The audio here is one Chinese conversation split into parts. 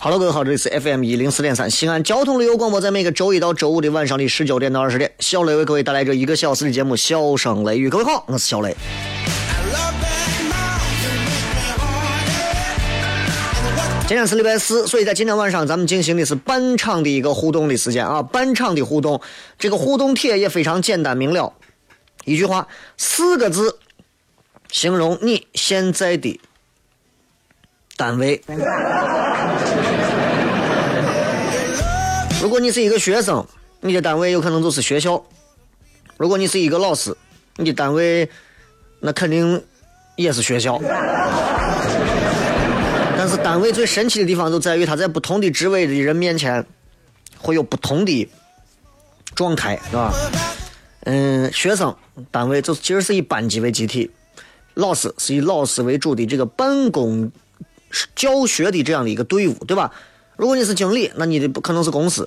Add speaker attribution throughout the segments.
Speaker 1: Hello，各位好，这里是 FM 一零四点三西安交通旅游广播，在每个周一到周五的晚上的十九点到二十点，小雷为各位带来这一个小时的节目《笑声雷雨》。各位好，我是小雷。今天是礼拜四，所以在今天晚上咱们进行的是半场的一个互动的时间啊，半场的互动。这个互动帖也非常简单明了，一句话，四个字，形容你现在的单位。如果你是一个学生，你的单位有可能就是学校；如果你是一个老师，你的单位那肯定也是学校。但是单位最神奇的地方就在于，他在不同的职位的人面前会有不同的状态，是吧？嗯，学生单位就是其实是以班级为集体，老师是以老师为主的这个办公教学的这样的一个队伍，对吧？如果你是经理，那你的不可能是公司；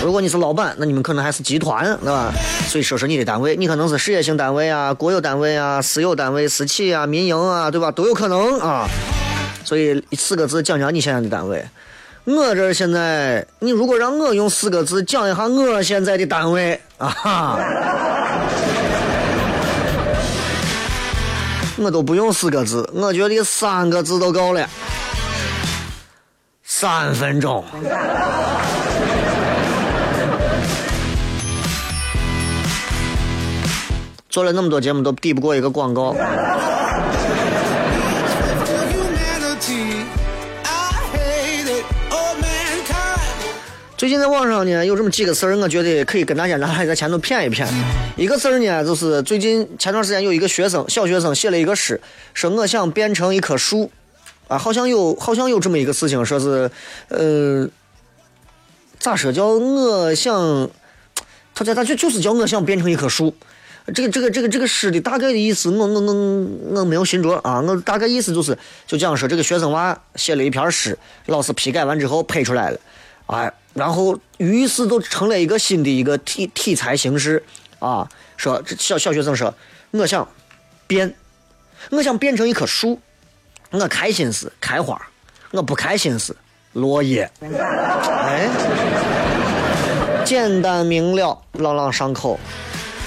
Speaker 1: 如果你是老板，那你们可能还是集团，对吧？所以说说你的单位，你可能是事业性单位啊、国有单位啊、私有单位、私企啊、民营啊，对吧？都有可能啊。所以四个字讲讲你现在的单位。我这现在，你如果让我用四个字讲一下我现在的单位啊，我都不用四个字，我觉得三个字都够了。三分钟，做了那么多节目都抵不过一个广告。最近在网上呢有这么几个事儿，我觉得可以跟大家拿来在前头谝一谝。一个事儿呢，就是最近前段时间有一个学生，小学生写了一个诗，说我想变成一棵树。啊，好像有，好像有这么一个事情，说是，呃，咋说叫我想，他叫他就就是叫我想变成一棵树。这个这个这个这个诗的大概的意思，我我我我没有寻着啊。我大概意思就是，就讲说这个学生娃写了一篇诗，老师批改完之后配出来了，哎，然后于是就成了一个新的一个题题材形式啊。说这小小学生说，我想变，我想变成一棵树。我开心时开花，我不开心时落叶。哎，简单明了，朗朗上口。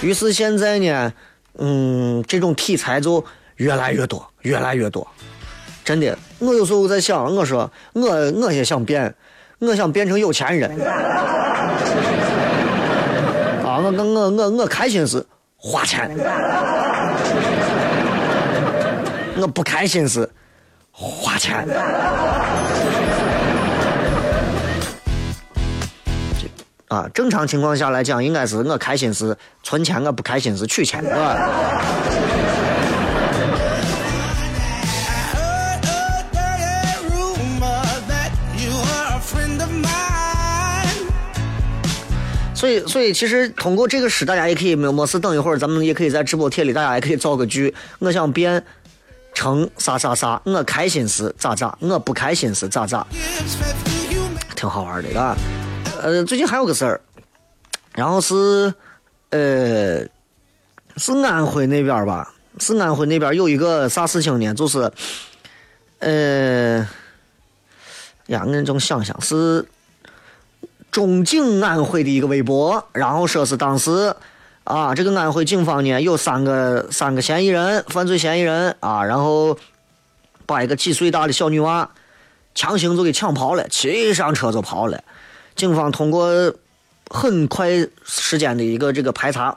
Speaker 1: 于是现在呢，嗯，这种题材就越来越多，越来越多。真的，我有时候在想，我说我我也想变，我想变成有钱人。啊，我我我我我开心时花钱，我不开心时。钱，啊，正常情况下来讲，应该是我开心是存钱，我不开心是取钱，是吧？所以，所以其实通过这个事，大家也可以没有没事，等一会儿咱们也可以在直播贴里，大家也可以造个句，我想变。成啥啥啥，我开心时咋咋，我不开心时咋咋，挺好玩的啊。呃，最近还有个事儿，然后是呃是安徽那边吧，是安徽那边有一个啥事情呢？就是呃呀，我正想想是。中景安徽的一个微博，然后说是当时啊，这个安徽警方呢有三个三个嫌疑人，犯罪嫌疑人啊，然后把一个几岁大的小女娃强行就给抢跑了，骑上车就跑了。警方通过很快时间的一个这个排查，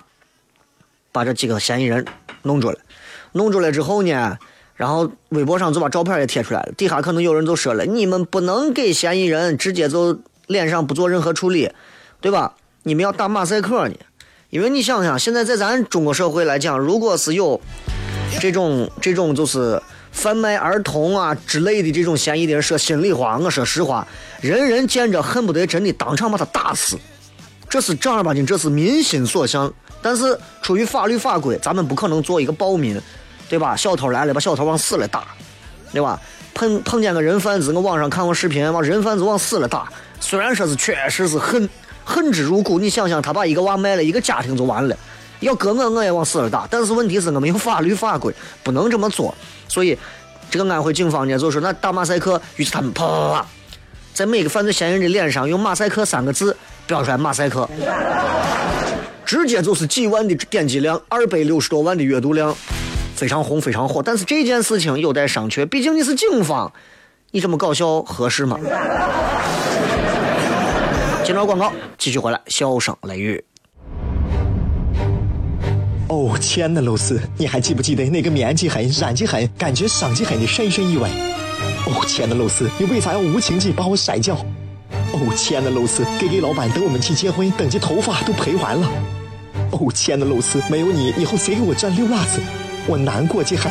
Speaker 1: 把这几个嫌疑人弄住了。弄住了之后呢，然后微博上就把照片也贴出来了，底下可能有人就说了：“你们不能给嫌疑人直接就。”脸上不做任何处理，对吧？你们要打马赛克呢，因为你想想，现在在咱中国社会来讲，如果是有这种这种就是贩卖儿童啊之类的这种嫌疑的人，说心里话，我说实话，人人见着恨不得真的当场把他打死，这是正儿八经，这是民心所向。但是出于法律法规，咱们不可能做一个暴民，对吧？小偷来了，把小偷往死了打，对吧？碰碰见个人贩子，我网上看过视频，往人贩子往死了打。虽然说是确实是恨恨之入骨，你想想，他把一个娃卖了，一个家庭就完了。要搁我，我也往死了打。但是问题是我没有法律法规，不能这么做。所以，这个安徽警方呢，就说那打马赛克。于是他们啪啪啪，在每个犯罪嫌疑人的脸上用“马赛克”三个字标出来“马赛克”，直接就是几万的点击量，二百六十多万的阅读量，非常红，非常火。但是这件事情有待商榷，毕竟你是警方，你这么搞笑合适吗？接着广告，继续回来，笑声雷雨。
Speaker 2: 哦，亲爱的露丝，你还记不记得那个面积狠、染技狠、感觉伤及狠的深深意外？哦，亲爱的露丝，你为啥要无情地把我甩掉？哦，亲爱的露丝给给老板等我们去结婚，等这头发都赔完了。哦，亲爱的露丝，没有你，以后谁给我赚溜辣子？我难过极狠。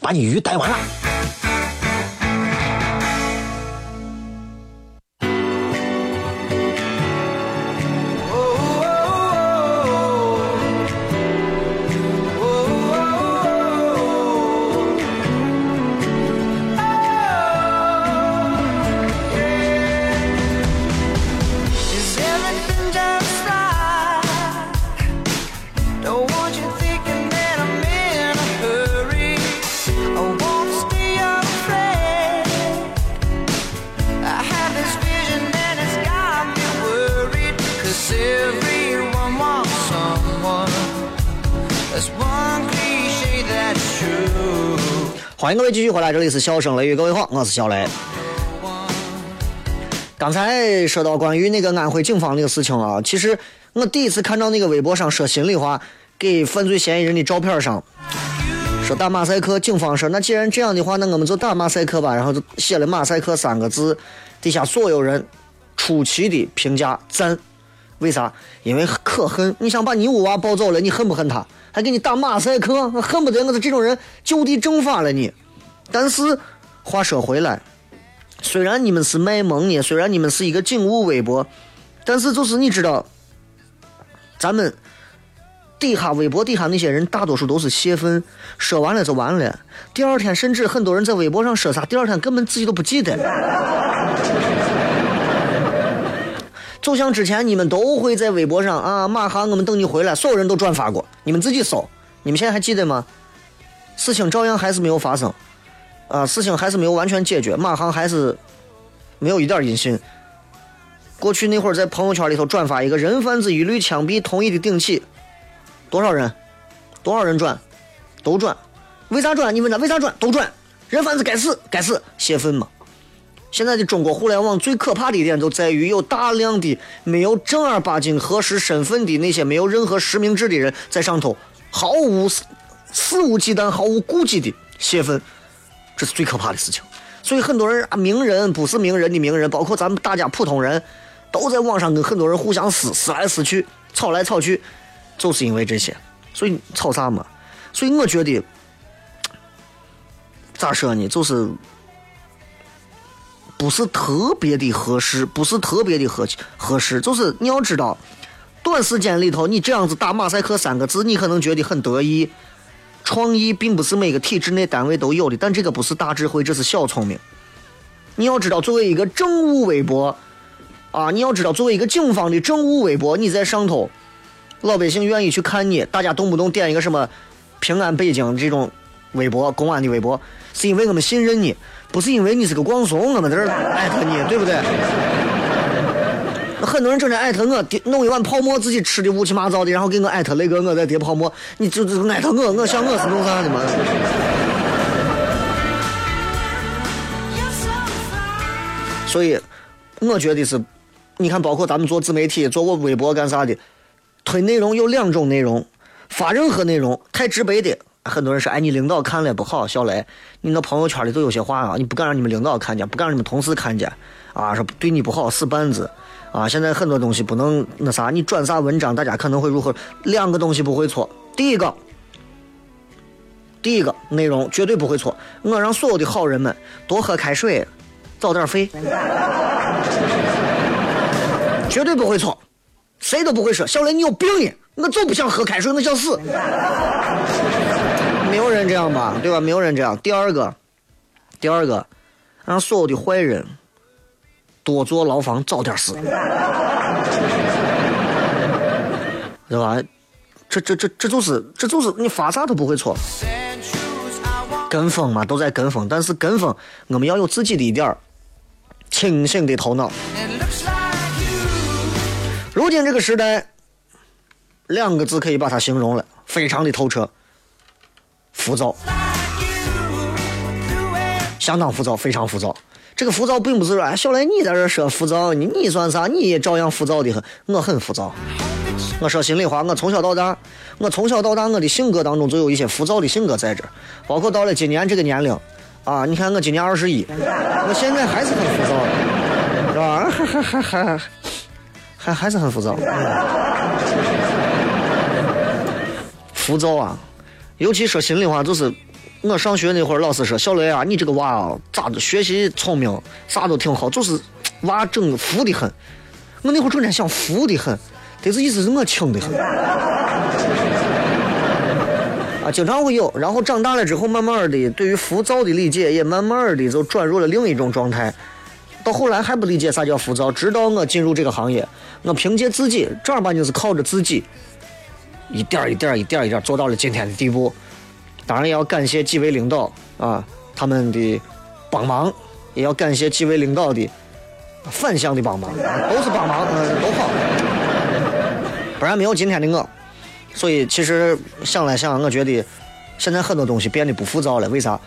Speaker 2: 把你鱼逮完了。
Speaker 1: 欢迎各位继续回来，这里是笑声雷雨，各位好，我是小雷。刚才说到关于那个安徽警方那个事情啊，其实我第一次看到那个微博上说心里话，给犯罪嫌疑人的照片上说打马赛克，警方说那既然这样的话，那我们就打马赛克吧，然后就写了马赛克三个字，底下所有人出奇的评价赞，为啥？因为可恨，你想把你屋娃抱走了，你恨不恨他？还给你打马赛克，恨不得我是这种人就地正法了你。但是话说回来，虽然你们是卖萌呢，虽然你们是一个警务微博，但是就是你知道，咱们底下微博底下那些人大多数都是泄愤，说完了就完了。第二天甚至很多人在微博上说啥，第二天根本自己都不记得。就像之前你们都会在微博上啊，马航，我们等你回来，所有人都转发过，你们自己搜，你们现在还记得吗？事情照样还是没有发生，啊，事情还是没有完全解决，马航还是没有一点音信。过去那会儿在朋友圈里头转发一个人贩子一律枪毙，同意的顶起，多少人？多少人转？都转？为啥转？你问他为啥转？都转？人贩子该死，该死，泄愤嘛。现在的中国互联网最可怕的一点就在于有大量的没有正儿八经核实身份的那些没有任何实名制的人在上头毫无肆无忌惮、毫无顾忌的泄愤，这是最可怕的事情。所以很多人啊，名人不是名人的名人，包括咱们大家普通人，都在网上跟很多人互相撕撕来撕去，吵来吵去，就是因为这些。所以吵啥嘛？所以我觉得咋说呢？就是不是特别的合适，不是特别的合合适。就是你要知道，短时间里头你这样子打马赛克三个字，你可能觉得很得意。创意并不是每个体制内单位都有的，但这个不是大智慧，这是小聪明。你要知道，作为一个政务微博，啊，你要知道，作为一个警方的政务微博，你在上头，老百姓愿意去看你，大家动不动点一个什么“平安北京”这种微博，公安的微博，是因为我们信任你，不是因为你是个光怂，我们在这 艾特你，对不对？很多人整天艾特我，弄一碗泡沫自己吃的乌七八糟的，然后给我艾特那个我在叠泡沫，你就就艾特我，我想我是弄啥的吗？所以，我觉得是，你看，包括咱们做自媒体，做我微博干啥的，推内容有两种内容，发任何内容太直白的，很多人说，哎，你领导看了不好，小雷，你那朋友圈里都有些话啊，你不敢让你们领导看见，不敢让你们同事看见，啊，说对你不好，死板子。啊，现在很多东西不能那啥，你转啥文章，大家可能会如何？两个东西不会错。第一个，第一个内容绝对不会错。我让所有的好人们多喝开水，早点睡，绝对不会错。谁都不会说小雷你有病呀，我就不想喝开水，我想死。没有人这样吧？对吧？没有人这样。第二个，第二个，让所有的坏人。多坐牢房，早点死，对吧？这这这这就是这就是你发啥都不会错。跟风嘛，都在跟风，但是跟风我们要有自己的一点清醒的头脑。如今这个时代，两个字可以把它形容了，非常的透彻，浮躁，相当浮躁，非常浮躁。这个浮躁并不是说，哎，小雷你在这说浮躁，你你算啥？你也照样浮躁的很。我很浮躁。我说心里话，我从小到大，我从小到大我的性格当中就有一些浮躁的性格在这儿。包括到了今年这个年龄，啊，你看我今年二十一，我现在还是很浮躁，是吧？还还还还还还是很浮躁。浮躁啊，尤其说心里话就是。我上学那会儿，老师说：“小雷啊，你这个娃啊，咋的？学习聪明，啥都挺好，就是娃整个浮的很。”我那会儿整天想浮的很，但是意思是我轻的很。啊，经常会有。然后长大了之后，慢慢的对于浮躁的理解也慢慢的就转入了另一种状态。到后来还不理解啥叫浮躁，直到我进入这个行业，我凭借自己正儿八经是靠着自己，一点一点一点一点做到了今天的地步。当然也要感谢几位领导啊，他们的帮忙，也要感谢几位领导的反向的帮忙，都是帮忙，嗯，都好，不然没有今天的我。所以其实想来想，我觉得现在很多东西变得不浮躁了。为啥？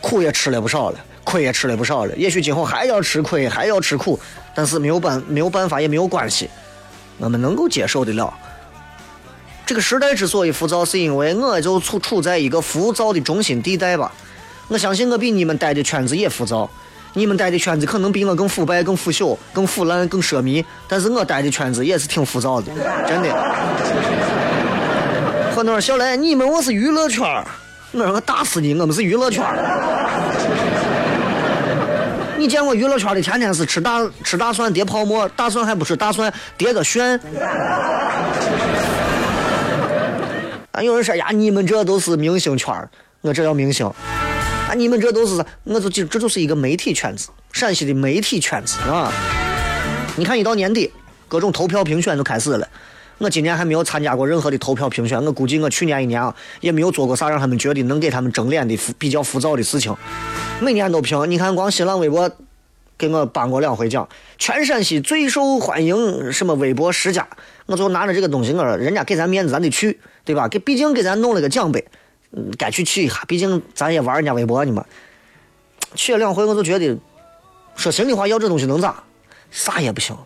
Speaker 1: 苦也吃了不少了，亏也吃了不少了。也许今后还要吃亏，还要吃苦，但是没有办没有办法，也没有关系，我们能够接受得了。这个时代之所以浮躁，是因为我就处处在一个浮躁的中心地带吧。我相信我比你们待的圈子也浮躁，你们待的圈子可能比我更腐败、更腐朽、更腐烂、更奢靡，但是我待的圈子也是挺浮躁的，真的。很多人小雷，你们我是娱乐圈我说我打死你，我们是娱乐圈你见过娱乐圈的天天是吃大吃大蒜叠泡沫，大蒜还不是大蒜叠个旋。有人说呀，你们这都是明星圈儿我这叫明星。啊，你们这都是，我就记这就是一个媒体圈子，陕西的媒体圈子啊。你看，一到年底，各种投票评选就开始了。我今年还没有参加过任何的投票评选，我估计我去年一年啊，也没有做过啥让他们觉得能给他们争脸的比较浮躁的事情。每年都评，你看光新浪微博。给我颁过两回奖，全陕西最受欢迎什么微博十佳，我就拿着这个东西，我说人家给咱面子，咱得去，对吧？给毕竟给咱弄了个奖杯，嗯，该去去一下，毕竟咱也玩人家微博呢嘛。去了两回，我就觉得，说心里话，要这东西能咋？啥也不行，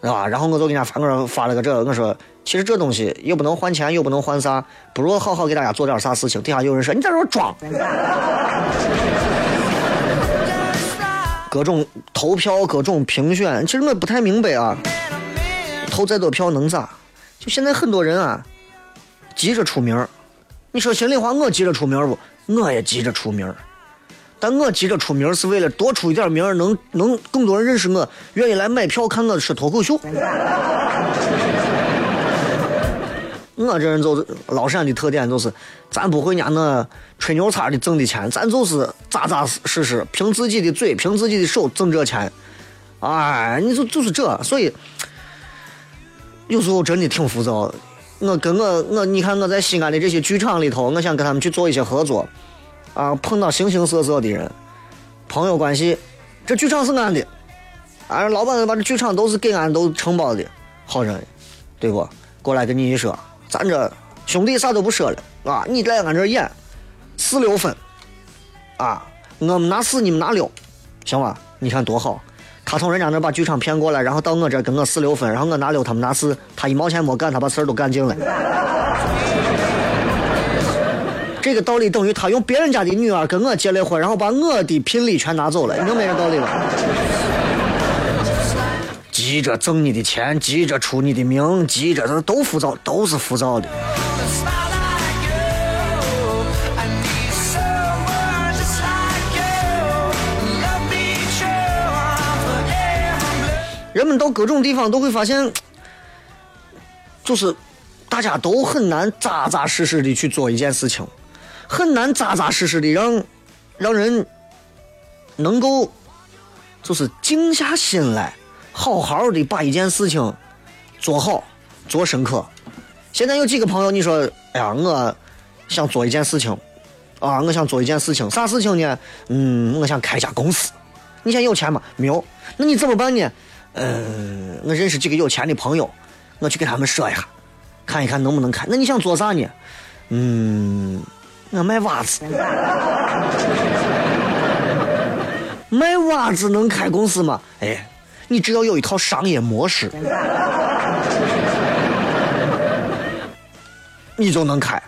Speaker 1: 对吧？然后我就给人家发个发了个这，我说其实这东西又不能换钱，又不能换啥，不如好好给大家做点啥事情。底下有人说你在这装，各种投票，各种评选，其实我不太明白啊，投再多票能咋？就现在很多人啊，急着出名你说心里话，我急着出名不？我也急着出名但我急着出名是为了多出一点名能能更多人认识我，愿意来买票看我说脱口秀。我这人就是老陕的特点，就是咱不会伢那吹牛叉的挣的钱，咱就是扎扎实实凭自己的嘴，凭自己的手挣这钱。哎，你就就是这，所以有时候真的挺浮躁的。我跟我我，你看我在西安的这些剧场里头，我想跟他们去做一些合作。啊，碰到形形色色的人，朋友关系，这剧场是俺的，俺老板把这剧场都是给俺都承包的，好人，对不？过来跟你一说，咱这兄弟啥都不说了啊，你来俺这演，四六分，啊，我们拿四，你们拿六，行吧？你看多好，他从人家那把剧场骗过来，然后到我这跟我四六分，然后我拿六，他们拿四，他一毛钱没干，他把事儿都干净了。这个道理等于他用别人家的女儿跟我结了婚，然后把我的聘礼全拿走了，你能没这道理吧？急着挣你的钱，急着出你的名，急着这都浮躁，都是浮躁的。人们到各种地方都会发现，就是大家都很难扎扎实实的去做一件事情。很难扎扎实实的让让人能够就是静下心来，好好的把一件事情做好做深刻。现在有几个朋友，你说，哎呀，我想做一件事情啊，我想做一件事情，啥事情呢？嗯，我想开一家公司。你现在有钱吗？没有。那你怎么办呢？嗯，我认识几个有钱的朋友，我去给他们说一下，看一看能不能开。那你想做啥呢？嗯。我卖袜子，卖袜子能开公司吗？哎，你只要有一套商业模式，你就能开。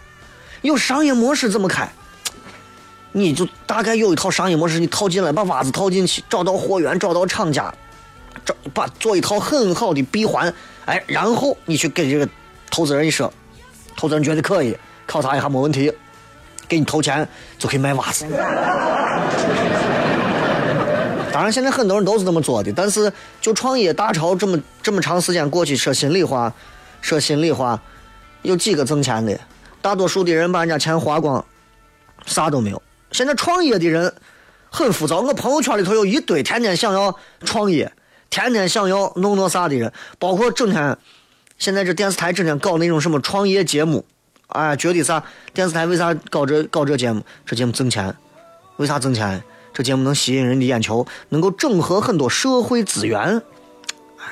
Speaker 1: 有商业模式怎么开？你就大概有一套商业模式，你套进来，把袜子套进去，找到货源，找到厂家，这把做一套很好的闭环。哎，然后你去给这个投资人一说，投资人觉得可以，考察一下没问题。给你投钱就可以买袜子。当然，现在很多人都是这么做的。但是，就创业大潮这么这么长时间过去，说心里话，说心里话，有几个挣钱的？大多数的人把人家钱花光，啥都没有。现在创业的人很浮躁。我朋友圈里头有一堆天天想要创业、天天想要弄弄啥的人，包括整天现在这电视台整天搞那种什么创业节目。哎，觉得啥？电视台为啥搞这搞这节目？这节目挣钱，为啥挣钱？这节目能吸引人的眼球，能够整合很多社会资源。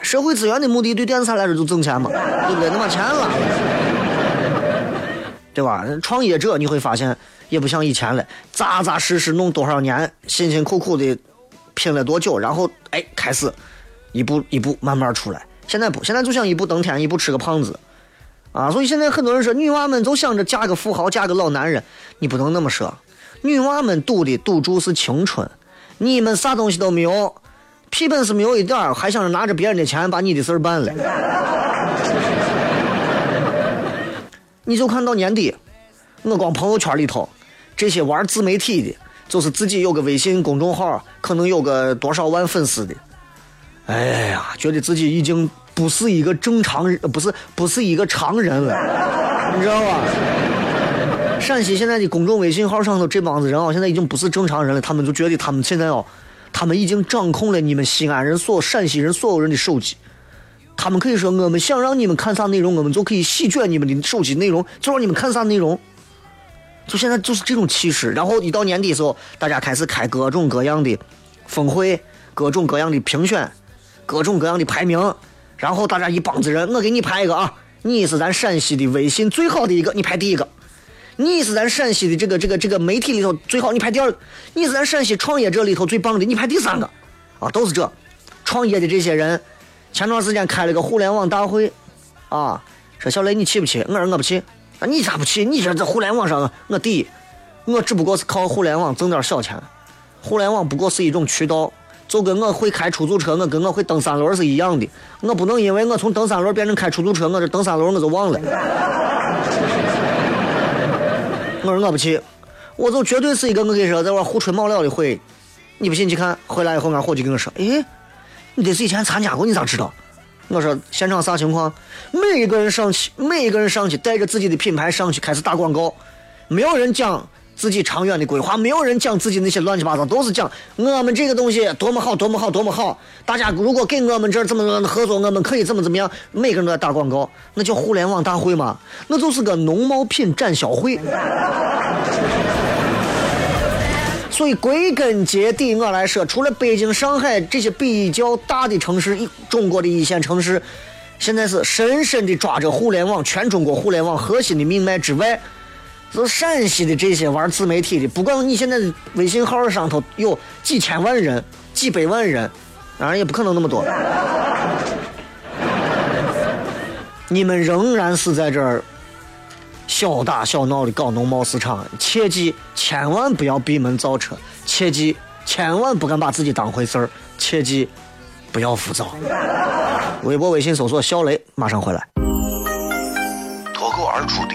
Speaker 1: 社会资源的目的对电视台来说就挣钱嘛，对不对？能把钱拉，对吧？创业者你会发现也不像以前了，扎扎实实弄多少年，辛辛苦苦的拼了多久，然后哎开始一步一步慢慢出来。现在不，现在就想一步登天，一步吃个胖子。啊，所以现在很多人说女娃们就想着嫁个富豪，嫁个老男人，你不能那么说。女娃们赌的赌注是青春，你们啥东西都没有，屁本事没有一点还想着拿着别人的钱把你的事儿办了。你就看到年底，我光朋友圈里头，这些玩自媒体的，就是自己有个微信公众号，可能有个多少万粉丝的，哎呀，觉得自己已经。不是一个正常人，不是不是一个常人了，你知道吧？陕西现在的公众微信号上头这帮子人啊，现在已经不是正常人了。他们就觉得他们现在哦，他们已经掌控了你们西安人、所陕西人所有人的手机。他们可以说，我们想让你们看啥内容，我们就可以席卷你们的手机内容，就让你们看啥内容。就现在就是这种气势。然后一到年底的时候，大家开始开各种各样的峰会，各种各样的评选，各种各样的排名。然后大家一帮子人，我给你排一个啊！你是咱陕西的微信最好的一个，你排第一个；你是咱陕西的这个这个这个媒体里头最好，你排第二；你是咱陕西创业者里头最棒的，你排第三个。啊，都是这，创业的这些人，前段时间开了个互联网大会，啊，说小雷你去不去？我说我不去。啊，你咋不去？你这在互联网上，我第一，我只不过是靠互联网挣点小钱，互联网不过是一种渠道，就跟我会开出租车，我跟我会蹬三轮是一样的。我不能因为我从蹬三轮变成开出租车，我这蹬三轮我就忘了。我说我不去，我就绝对是一个我跟你说在玩胡吹冒料的会。你不信？去看回来以后，俺伙计跟我说：“诶，你得是以前参加过，你咋知道？”我说：“现场啥情况？每一个人上去，每一个人上去，带着自己的品牌上去开始打广告，没有人讲自己长远的规划，没有人讲自己那些乱七八糟，都是讲我们这个东西多么好，多么好，多么好。大家如果给我们这儿怎么怎么合作，我们可以怎么怎么样。每个人都在打广告，那叫互联网大会嘛？那就是个农贸品展销会。”所以归根结底，我来说，除了北京、上海这些比较大的城市，中国的一线城市，现在是深深的抓着互联网、全中国互联网核心的命脉之外，是陕西的这些玩自媒体的，不管你现在的微信号上头有几千万人、几百万人，当然也不可能那么多，你们仍然是在这儿。小打小闹的搞农贸市场，切记千万不要闭门造车，切记千万不敢把自己当回事儿，切记不要浮躁。微博、微信搜索“小雷”，马上回来。
Speaker 3: 脱口而出的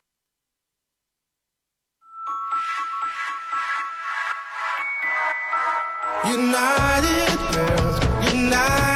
Speaker 1: United girls, United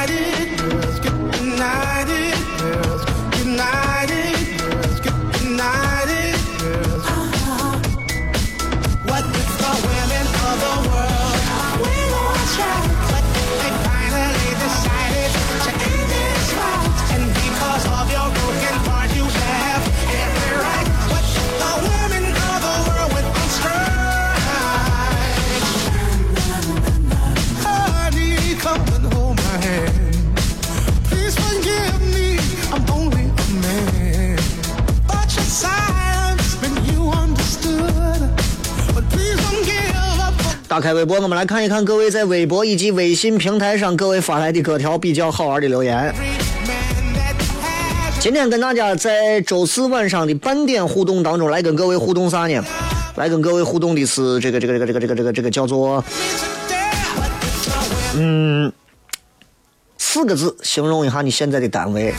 Speaker 1: 开微博，我们来看一看各位在微博以及微信平台上各位发来的各条比较好玩的留言。今天跟大家在周四晚上的半点互动当中，来跟各位互动啥呢？来跟各位互动的是这个这个这个这个这个这个这个叫做。嗯，四个字形容一下你现在的单位。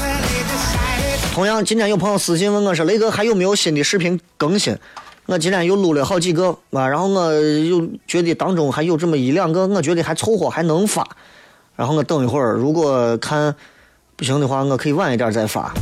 Speaker 1: 同样，今天有朋友私信问我说：“雷哥还有没有新的视频更新？”我今天又录了好几个啊，然后我又觉得当中还有这么一两个，我觉得还凑合，还能发。然后我等一会儿，如果看不行的话，我可以晚一点再发。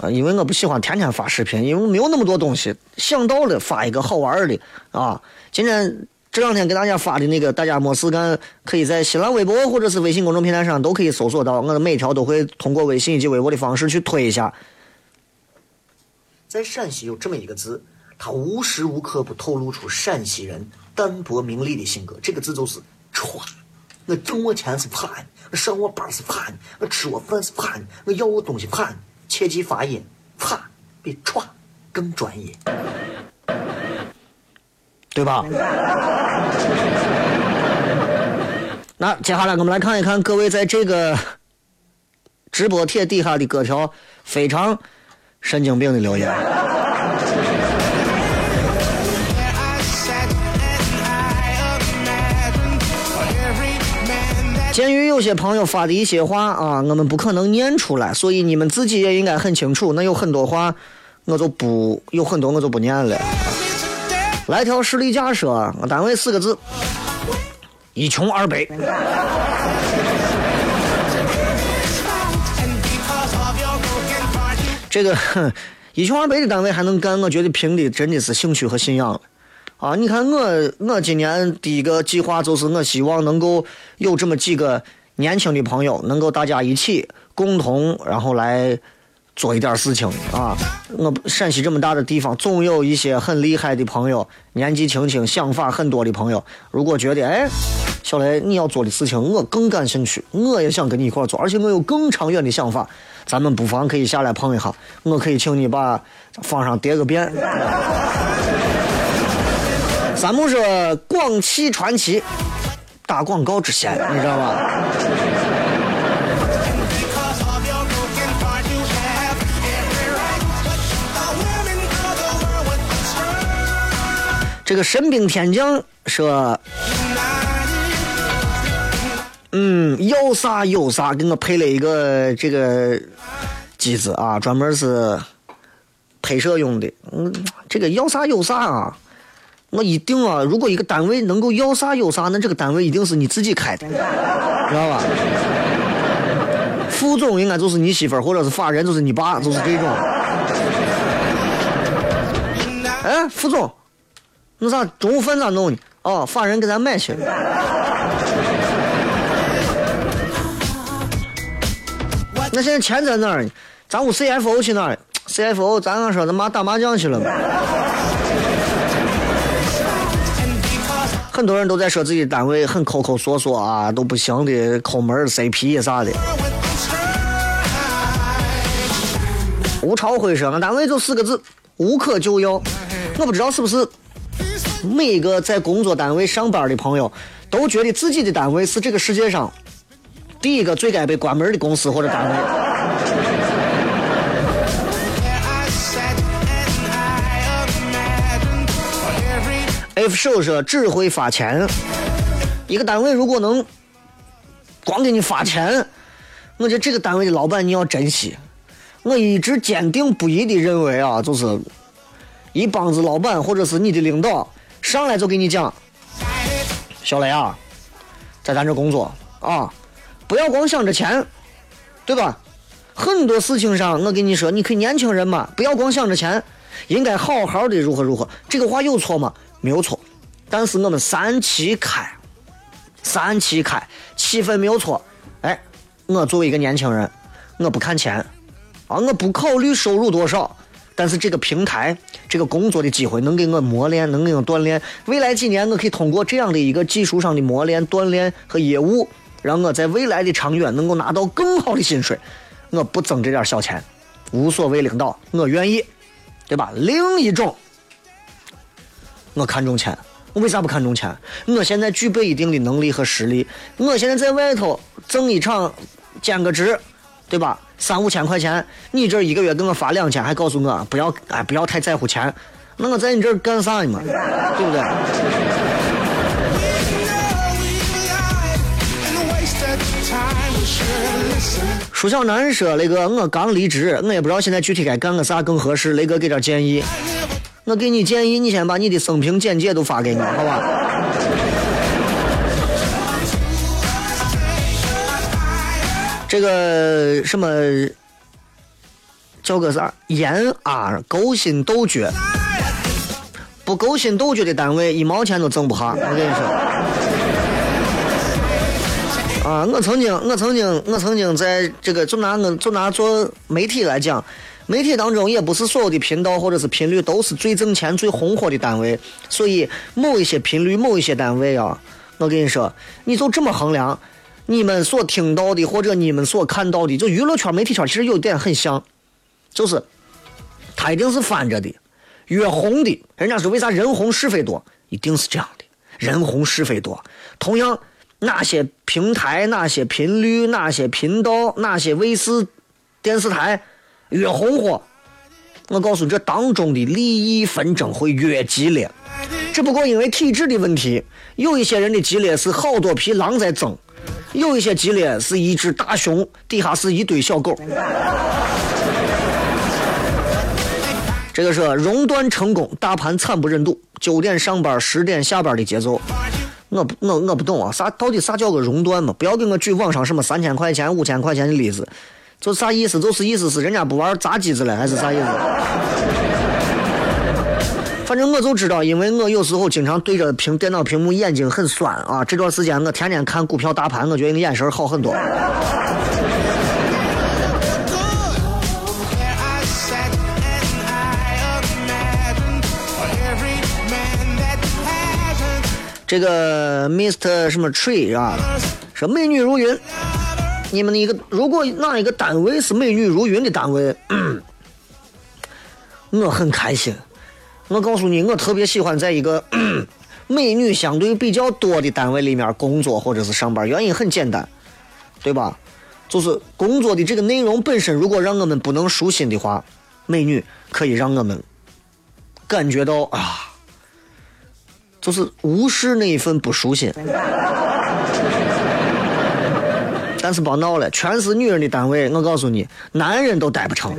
Speaker 1: 啊，因为我不喜欢天天发视频，因为没有那么多东西。想到了发一个好玩的啊，今天。这两天给大家发的那个，大家没事干，可以在新浪微博或者是微信公众平台上都可以搜索到。我的每条都会通过微信以及微博的方式去推一下。在陕西有这么一个字，他无时无刻不透露出陕西人淡泊名利的性格。这个字就是“歘”。我挣我钱是盘，我上我班是盘，我吃我饭是盘，我要我东西盘。切记发音“歘”比“歘”更专业。对吧？那接下来我们来看一看各位在这个直播帖底下的各条非常神经病的留言。鉴于有些朋友发的一些话啊，我们不可能念出来，所以你们自己也应该很清楚。那有很多话，我就不有很多我就不念了。来条实例假设，我单位四个字：一穷二白。这个 一穷二白的单位还能干，我觉得凭的真的是兴趣和信仰了。啊，你看我，我今年第一个计划就是我希望能够有这么几个年轻的朋友，能够大家一起共同，然后来做一点事情啊。我陕西这么大的地方，总有一些很厉害的朋友，年纪轻轻、想法很多的朋友。如果觉得哎，小雷你要做的事情我更感兴趣，我也想跟你一块做，而且我有更长远的想法，咱们不妨可以下来碰一下，我可以请你把方上叠个遍。咱们说广汽传祺打广告之前，你知道吧？这个神兵天将说：“嗯，要啥有啥，给我配了一个这个机子啊，专门是拍摄用的。嗯，这个要啥有啥啊。”我一定啊！如果一个单位能够要啥有啥，那这个单位一定是你自己开的，知道吧？副总应该就是你媳妇儿，或者是法人就是你爸，就是这种。哎，副总，那啥中午饭咋弄呢？哦，法人给咱买去。那现在钱在哪儿呢？咱屋 CFO 去哪儿了？CFO，咱刚说他妈打麻将去了很多人都在说自己单位很抠抠缩缩啊，都不行的，抠门 CP 啥的。吴朝辉说：“俺单位就四个字，无可救药。”我不知道是不是每一个在工作单位上班的朋友都觉得自己的单位是这个世界上第一个最该被关门的公司或者单位。F 手说只会发钱，一个单位如果能光给你发钱，我觉得这个单位的老板你要珍惜。我一直坚定不移的认为啊，就是一帮子老板或者是你的领导上来就给你讲，小雷啊，在咱这工作啊，不要光想着钱，对吧？很多事情上，我跟你说，你可以年轻人嘛，不要光想着钱，应该好好的如何如何。这个话有错吗？没有错，但是我们三七开，三七开，气氛没有错。哎，我作为一个年轻人，我不看钱，啊，我不考虑收入多少，但是这个平台，这个工作的机会能给我磨练，能给我锻炼。未来几年，我可以通过这样的一个技术上的磨练、锻炼和业务，让我在未来的长远能够拿到更好的薪水。我不挣这点小钱，无所谓，领导，我愿意，对吧？另一种。我看中钱，我为啥不看重钱？我现在具备一定的能力和实力，我现在在外头挣一场兼个职，对吧？三五千块钱，你这一个月给我发两千，还告诉我不要哎不要太在乎钱，那我在你这儿干啥呢嘛？对不对？舒小南说：“那个我刚离职，我也不知道现在具体该干个啥更合适，雷哥给点建议。”我给你建议，你先把你的生平简介都发给我，好吧？这个什么叫个啥？盐啊勾心斗角，不勾心斗角的单位一毛钱都挣不下。我跟你说，啊，我曾经，我曾经，我曾经在这个就拿我就拿做媒体来讲。媒体当中也不是所有的频道或者是频率都是最挣钱、最红火的单位，所以某一些频率、某一些单位啊，我跟你说，你就这么衡量，你们所听到的或者你们所看到的，就娱乐圈、媒体圈其实有点很像，就是他一定是翻着的，越红的，人家说为啥人红是非多，一定是这样的，人红是非多。同样，哪些平台、哪些频率、哪些频道、哪些卫视电视台。越红火，我告诉你，这当中的利益纷争会越激烈。只不过因为体制的问题，有一些人的激烈是好多匹狼在争，有一些激烈是一只大熊底下是一堆小狗。这个是熔断成功，大盘惨不忍睹，九点上班，十点下班的节奏。我不，我我不懂啊，啥到底啥叫个熔断嘛？不要给我举网上什么三千块钱、五千块钱的例子。就啥意思？就是意思是人家不玩砸机子了，还是啥意思？反正我就知道，因为我有时候经常对着屏电脑屏幕，眼睛很酸啊。这段时间我天天看股票大盘，我觉得眼神好很多。这个 Mr 什么 Tree 啊，说美女如云。你们的一个，如果哪一个单位是美女如云的单位，我很开心。我告诉你，我特别喜欢在一个 美女相对比较多的单位里面工作或者是上班。原因很简单，对吧？就是工作的这个内容本身，如果让我们不能舒心的话，美女可以让我们感觉到啊，就是无视那一份不舒心。但是别闹了，全是女人的单位，我告诉你，男人都待不成。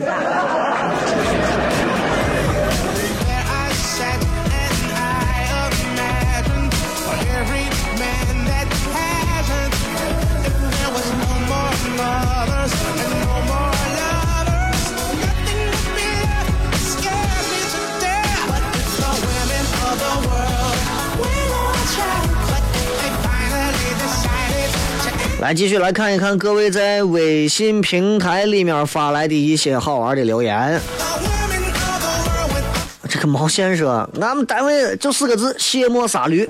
Speaker 1: 来，继续来看一看各位在微信平台里面发来的一些好玩的留言。这个毛先生，俺们单位就四个字：卸磨杀驴。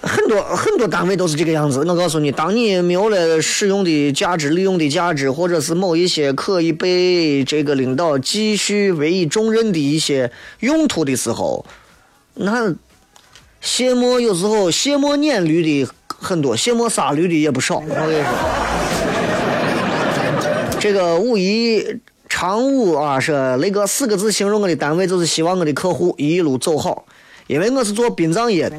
Speaker 1: 很多很多单位都是这个样子。我告诉你，当你没有了使用的价值、利用的价值，或者是某一些可以被这个领导继续委以重任的一些用途的时候，那。卸磨有时候卸磨撵驴的很多，卸磨杀驴的也不少。我跟你说，这个五一长五啊，是那个四个字形容我的单位，就是希望我的客户一路走好。因为我是做殡葬业的，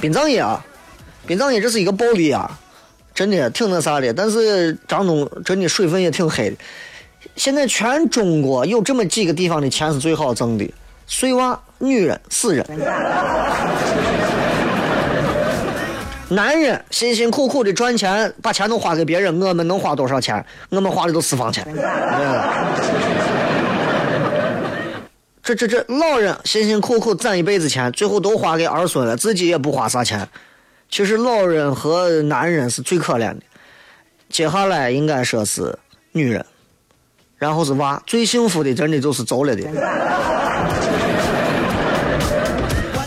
Speaker 1: 殡葬业啊，殡葬业这是一个暴利啊，真的挺那啥的。但是张东真的水分也挺黑的。现在全中国有这么几个地方的钱是最好挣的。碎娃、女人、死人，男人辛辛苦苦的赚钱，把钱都花给别人，我们能花多少钱？我们花的都私房钱。这这这，老人辛辛苦苦攒一辈子钱，最后都花给儿孙了，自己也不花啥钱。其实老人和男人是最可怜的，接下来应该说是女人，然后是娃，最幸福的真的就是走了的。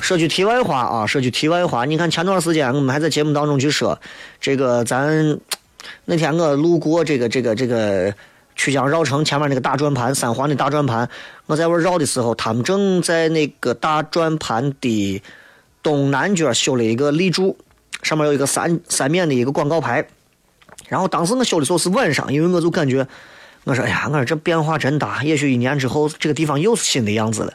Speaker 1: 说句题外话啊，说句题外话，你看前段时间我们还在节目当中去说，这个咱那天我路过这个这个这个曲江绕城前面那个大转盘，三环的大转盘，我在外绕的时候，他们正在那个大转盘的东南角修了一个立柱，上面有一个三三面的一个广告牌。然后当时我修的时候是晚上，因为我就感觉，我说哎呀，我说这变化真大，也许一年之后这个地方又是新的样子了。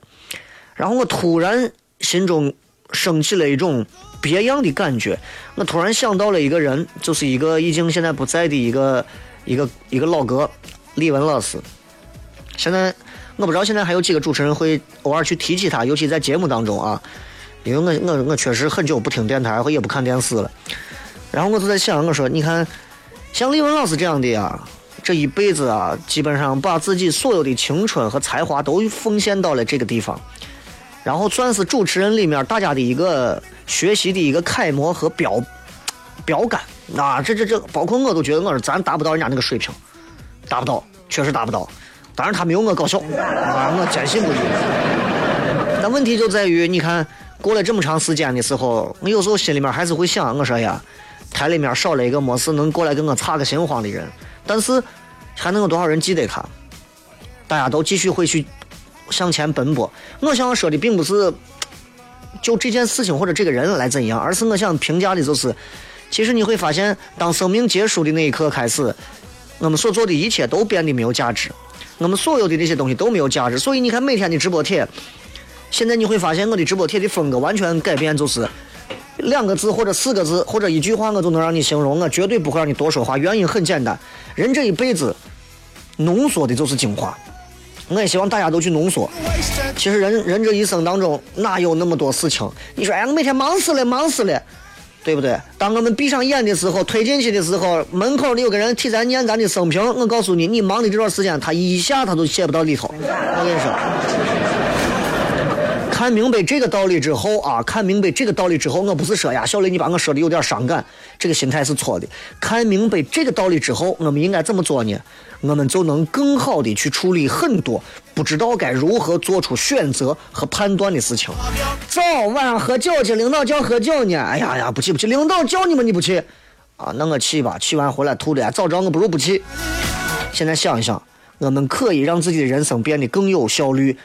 Speaker 1: 然后我突然。心中升起了一种别样的感觉，我突然想到了一个人，就是一个已经现在不在的一个一个一个老哥，李文老师。现在我不知道现在还有几个主持人会偶尔去提起他，尤其在节目当中啊，因为我我我确实很久不听电台，也不看电视了。然后我就在想，我说你看，像李文老师这样的呀，这一辈子啊，基本上把自己所有的青春和才华都奉献到了这个地方。然后算是主持人里面大家的一个学习的一个楷模和标标杆，啊，这这这，包括我都觉得我说咱达不到人家那个水平，达不到，确实达不到。当然他没有我搞笑，啊，我坚信不疑。但问题就在于，你看过了这么长时间的时候，我有时候心里面还是会想，我说呀，台里面少了一个没事能过来跟我插个心慌的人，但是还能有多少人记得他？大家都继续会去。向前奔波，我想说的并不是就这件事情或者这个人来怎样，而是我想评价的就是，其实你会发现，当生命结束的那一刻开始，我们所做的一切都变得没有价值，我们所有的那些东西都没有价值。所以你看每天的直播帖，现在你会发现我的直播帖的风格完全改变，就是两个字或者四个字或者一句话，我都能让你形容，我绝对不会让你多说话。原因很简单，人这一辈子浓缩的就是精华。我也希望大家都去浓缩。其实人人这一生当中哪有那么多事情？你说哎，我每天忙死了，忙死了，对不对？当我们闭上眼的时候，推进去的时候，门口里有个人替咱念咱的生平。我告诉你，你忙的这段时间，他一下他都写不到里头。我跟你说。看明白这个道理之后啊，看明白这个道理之后，我不是说呀，小雷你把我说的有点伤感，这个心态是错的。看明白这个道理之后，我们应该怎么做呢？我们就能更好的去处理很多不知道该如何做出选择和判断的事情。早晚上喝酒去，领导叫喝酒呢，哎呀呀，不去不去，领导叫你们你不去啊？那我去吧，去完回来吐的，早知道我不如不去。现在想一想，我们可以让自己的人生变得更有效率。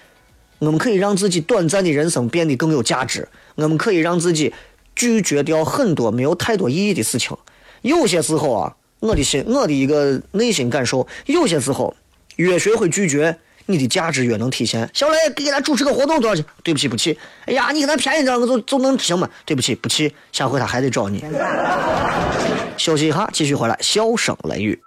Speaker 1: 我们可以让自己短暂的人生变得更有价值。我们可以让自己拒绝掉很多没有太多意义的事情。有些时候啊，我的心，我的一个内心感受，有些时候越学会拒绝，你的价值越能体现。小雷，给咱主持个活动多少钱？对不起，不去。哎呀，你给他便宜点，我就就能行吗？对不起，不去。下回他还得找你。休息一下，继续回来，笑声雷雨。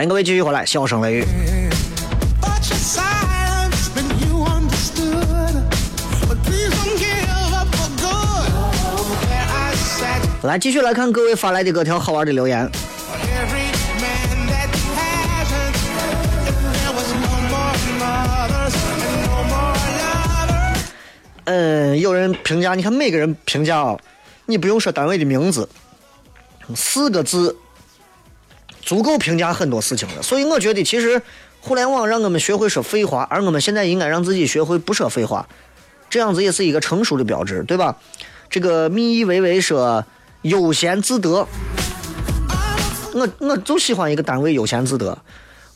Speaker 1: 欢迎各位继续回来，笑声雷雨。来，继续来看各位发来的各条好玩的留言。嗯，有人评价，你看每个人评价啊，你不用说单位的名字，四个字。足够评价很多事情了，所以我觉得其实互联网让我们学会说废话，而我们现在应该让自己学会不说废话，这样子也是一个成熟的标志，对吧？这个蜜意维维说悠闲自得，我我就喜欢一个单位悠闲自得，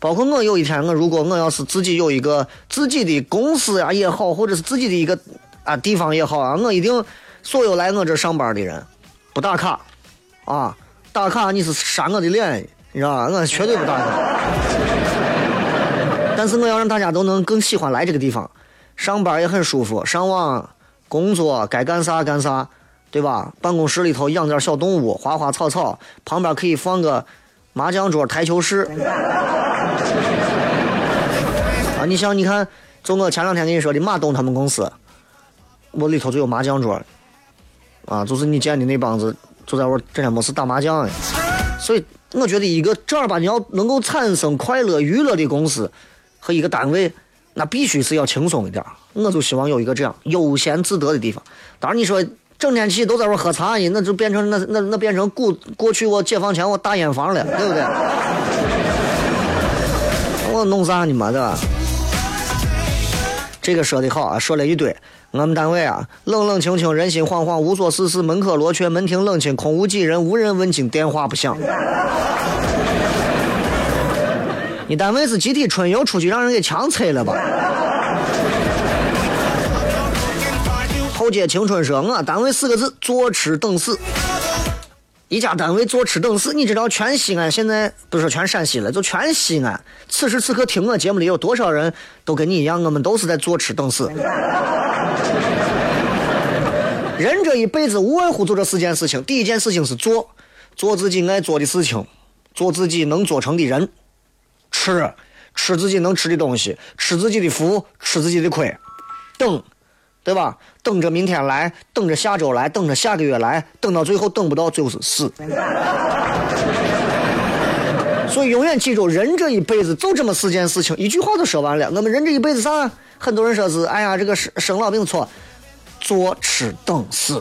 Speaker 1: 包括我有一天我如果我要是自己有一个自己的公司呀也好，或者是自己的一个啊地方也好啊，我一定所有来我这上班的人不打卡啊，打卡你是扇我的脸。你知道吧？我绝对不打卡，但是我要让大家都能更喜欢来这个地方，上班也很舒服，上网、工作该干啥干啥，对吧？办公室里头养点小动物，花花草草，旁边可以放个麻将桌、台球室。啊，你像你看，就我前两天跟你说的马东他们公司，我里头就有麻将桌，啊，就是你见的那帮子，就在我整天没事打麻将的，所以。我觉得一个正儿八经要能够产生快乐娱乐的公司和一个单位，那必须是要轻松一点。我就希望有一个这样悠闲自得的地方。当然，你说整天去都在那喝茶呢，那就变成那那那变成古过去我解放前我大烟房了，对不对？我弄啥呢嘛的？这个说的好啊，说了一堆。我们单位啊，冷冷清清，人心惶惶，无所事事，门可罗雀，门庭冷清，空无几人，无人问津，电话不响。你单位是集体春游出去让人给强拆了吧？后街青春说，我单位四个字：坐吃等死。一家单位坐吃等死，你知道全西安现在不是全陕西了，就全西安，此时此刻听我节目里有多少人都跟你一样，我们都是在坐吃等死。人这一辈子无外乎做这四件事情，第一件事情是做，做自己爱做的事情，做自己能做成的人，吃，吃自己能吃的东西，吃自己的福，吃自己的亏，等。对吧？等着明天来，等着下周来，等着下个月来，等到最后等不到就是死。所以永远记住，人这一辈子就这么四件事情，一句话都说完了。我们人这一辈子啥？很多人说是，哎呀，这个生生老病错，坐吃等死。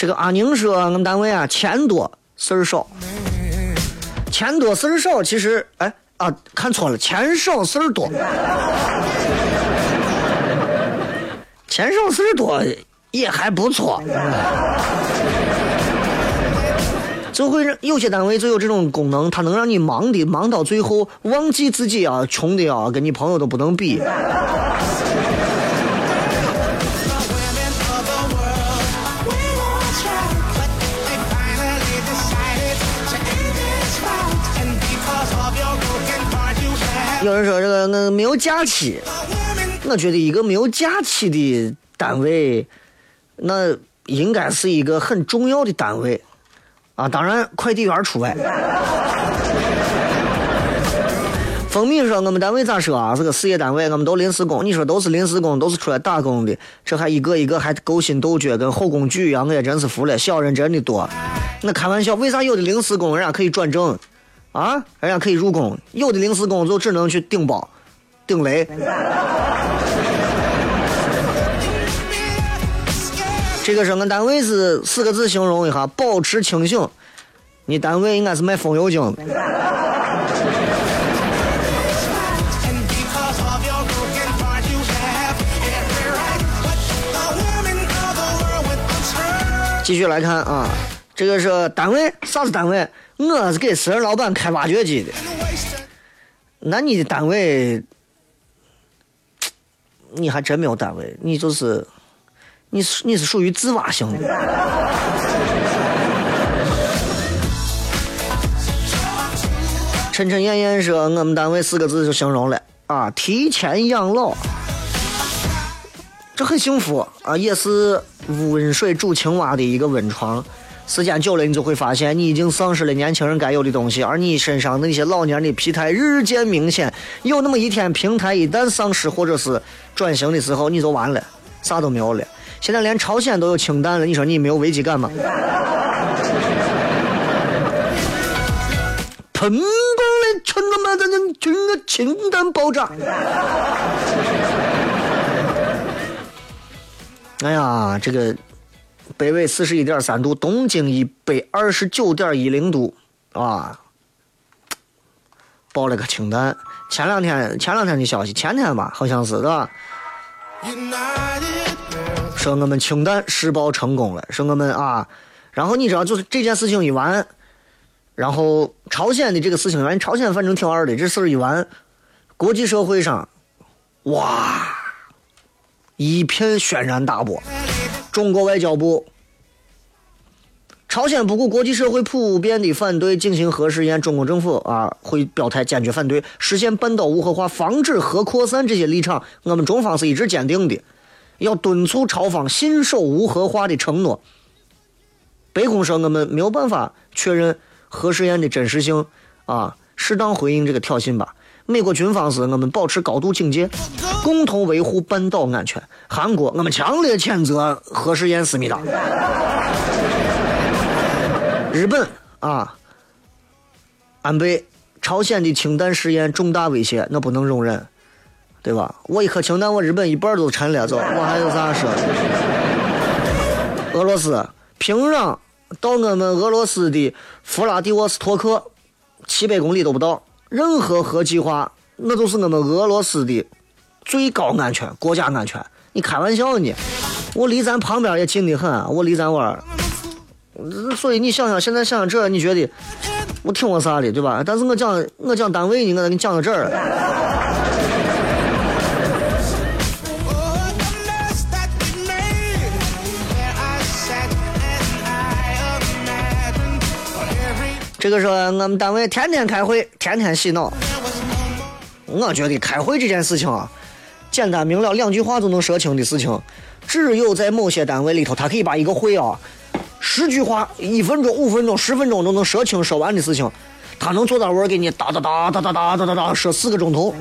Speaker 1: 这个阿宁说，我们单位啊钱多事儿少，钱多事儿少，其实哎啊看错了，钱少事儿多，钱少事儿多也还不错。就会让有些单位就有这种功能，它能让你忙的忙到最后忘记自己啊，穷的啊，跟你朋友都不能比。有人说这个那没有假期，我觉得一个没有假期的单位，那应该是一个很重要的单位啊。当然，快递员除外。蜂蜜说我们单位咋说啊？是个事业单位，我们都临时工。你说都是临时工，都是出来打工的，这还一个一个还勾心斗角，跟后宫剧一样，我也真是服了。小人真的多。那开玩笑，为啥有的临时工人家可以转正？啊，人家可以入宫，有的临时工就只能去顶包、顶雷。这个是俺单位是四个字形容一下：保持清醒。你单位应该是卖风油精的。继续来看啊，这个是单位，啥是单位？我是给私人老板开挖掘机的。那你的单位，你还真没有单位，你就是你是你是属于自挖型的。沉沉艳艳说，我们单位四个字就形容了啊，提前养老，这很幸福啊，也是温水煮青蛙的一个温床。时间久了，你就会发现，你已经丧失了年轻人该有的东西，而你身上那些老年的疲态日渐明显。有那么一天，平台一旦丧失或者是转型的时候，你就完了，啥都没有了。现在连朝鲜都有氢弹了，你说你没有危机感吗？砰！光嘞，全他妈的那军个氢弹爆炸！哎呀，这个。北纬四十一点三度，东经一百二十九点一零度，啊，爆了个氢弹。前两天前两天的消息，前天吧，好像是对吧？说我们氢弹试爆成功了，说我们啊，然后你知道，就是这件事情一完，然后朝鲜的这个事情，完，朝鲜反正挺二的，这事儿一完，国际社会上，哇，一片轩然大波。中国外交部，朝鲜不顾国际社会普遍的反对进行核试验，中国政府啊会表态坚决反对实现半岛无核化、防止核扩散这些立场，我们中方是一直坚定的，要敦促朝方信守无核化的承诺。白宫说我们没有办法确认核试验的真实性啊，适当回应这个挑衅吧。美国军方是我们保持高度警戒，共同维护半岛安全。韩国，我们强烈谴责核试验思密达。日本啊，安倍，朝鲜的氢弹试验重大威胁，那不能容忍，对吧？我一颗氢弹，我日本一半都沉了，走，我还有啥说？俄罗斯，平壤到我们俄罗斯的弗拉迪沃斯托克，七百公里都不到。任何核计划，那都是我们俄罗斯的最高安全、国家安全。你开玩笑呢？我离咱旁边也近得很，我离咱玩所以你想想，现在想想这，你觉得我听我啥的，对吧？但是我讲我讲单位呢，我给你讲到这儿。这个说我们单位天天开会，天天洗脑。我觉得开会这件事情啊，简单明了，两句话就能说清的事情。只有在某些单位里头，他可以把一个会啊，十句话、一分钟、五分钟、十分钟都能说清说完的事情，他能坐到位给你哒哒哒哒哒哒哒哒哒说四个钟头，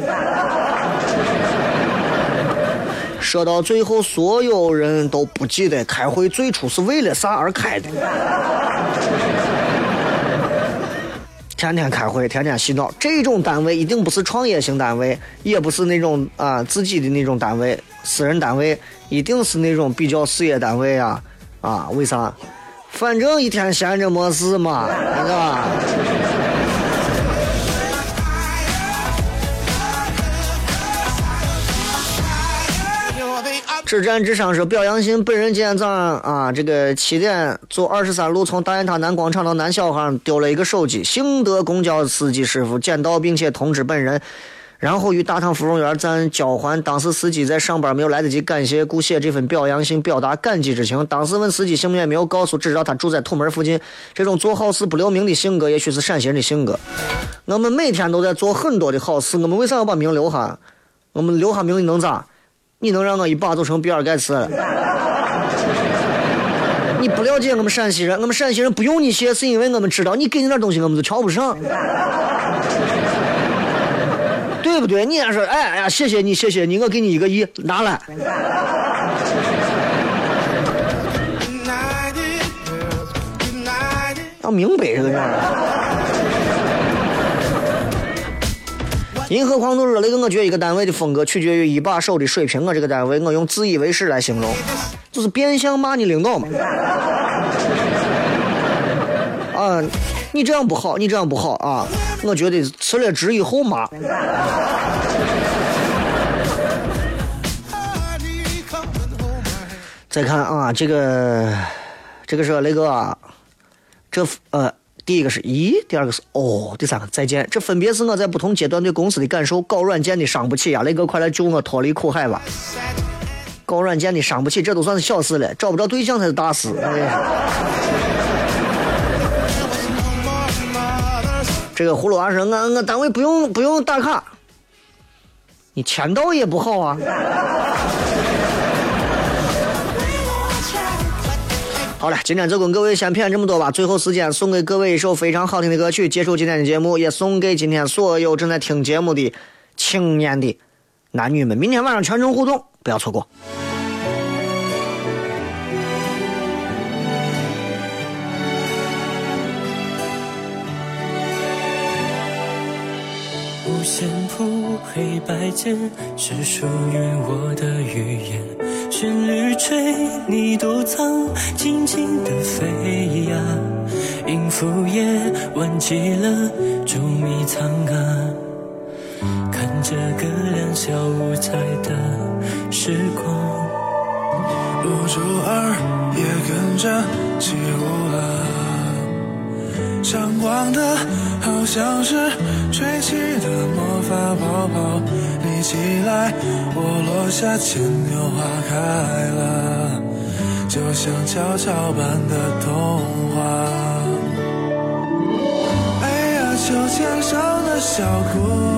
Speaker 1: 说到最后，所有人都不记得开会最初是为了啥而开的。天天开会，天天洗脑，这种单位一定不是创业型单位，也不是那种啊自己的那种单位，私人单位，一定是那种比较事业单位啊啊！为啥？反正一天闲着没事嘛，是吧？只战之上说，表扬信本人今天早上啊，这个七点坐二十三路，从大雁塔南广场到南小巷丢了一个手机，幸得公交司机师傅捡到，并且通知本人。然后与大唐芙蓉园站交还。当时司机在上班，没有来得及感谢，故写这份表扬信，表达感激之情。当时问司机姓名也没有告诉，只知道他住在土门附近。这种做好事不留名的性格，也许是陕西人的性格。我们每天都在做很多的好事，我们为啥要把名留下？我们留下名你能咋？你能让我一把就成比尔盖茨了？你不了解我们陕西人，我们陕西人不用你谢，是因为我们知道你给你点东西，我们就瞧不上。对不对？你还说，哎哎呀，谢谢你，谢谢你，我给你一个亿，拿来。要明白这个人。银河狂怒热那个，我觉得一个单位的风格取决于一把手的水平。我这个单位，我用自以为是来形容，就是变相骂你领导嘛。啊。你这样不好，你这样不好啊！我觉得辞了职以后骂。再看啊，这个，这个是那个，这呃，第一个是咦，第二个是哦，第三个再见。这分别是我在不同阶段对公司的感受。搞软件的伤不起呀，雷哥快来救我脱离苦海吧！搞软件的伤不起，这都算是小事了，找不着对象才是大事。这个葫芦娃说：“我我单位不用不用打卡，你签到也不好啊。”好了，今天就跟各位先谝这么多吧。最后时间送给各位一首非常好听的歌曲，结束今天的节目，也送给今天所有正在听节目的青年的男女们。明天晚上全程互动，不要错过。
Speaker 4: 黑白键是属于我的语言，旋律吹你躲藏，静静的飞呀，音符也忘记了捉迷藏啊，看着个两小无猜的时光，五周二也跟着起舞。闪光的，好像是吹起的魔法泡泡，你起来，我落下，牵牛花开了，就像跷跷般的童话。哎呀，秋千上的小姑。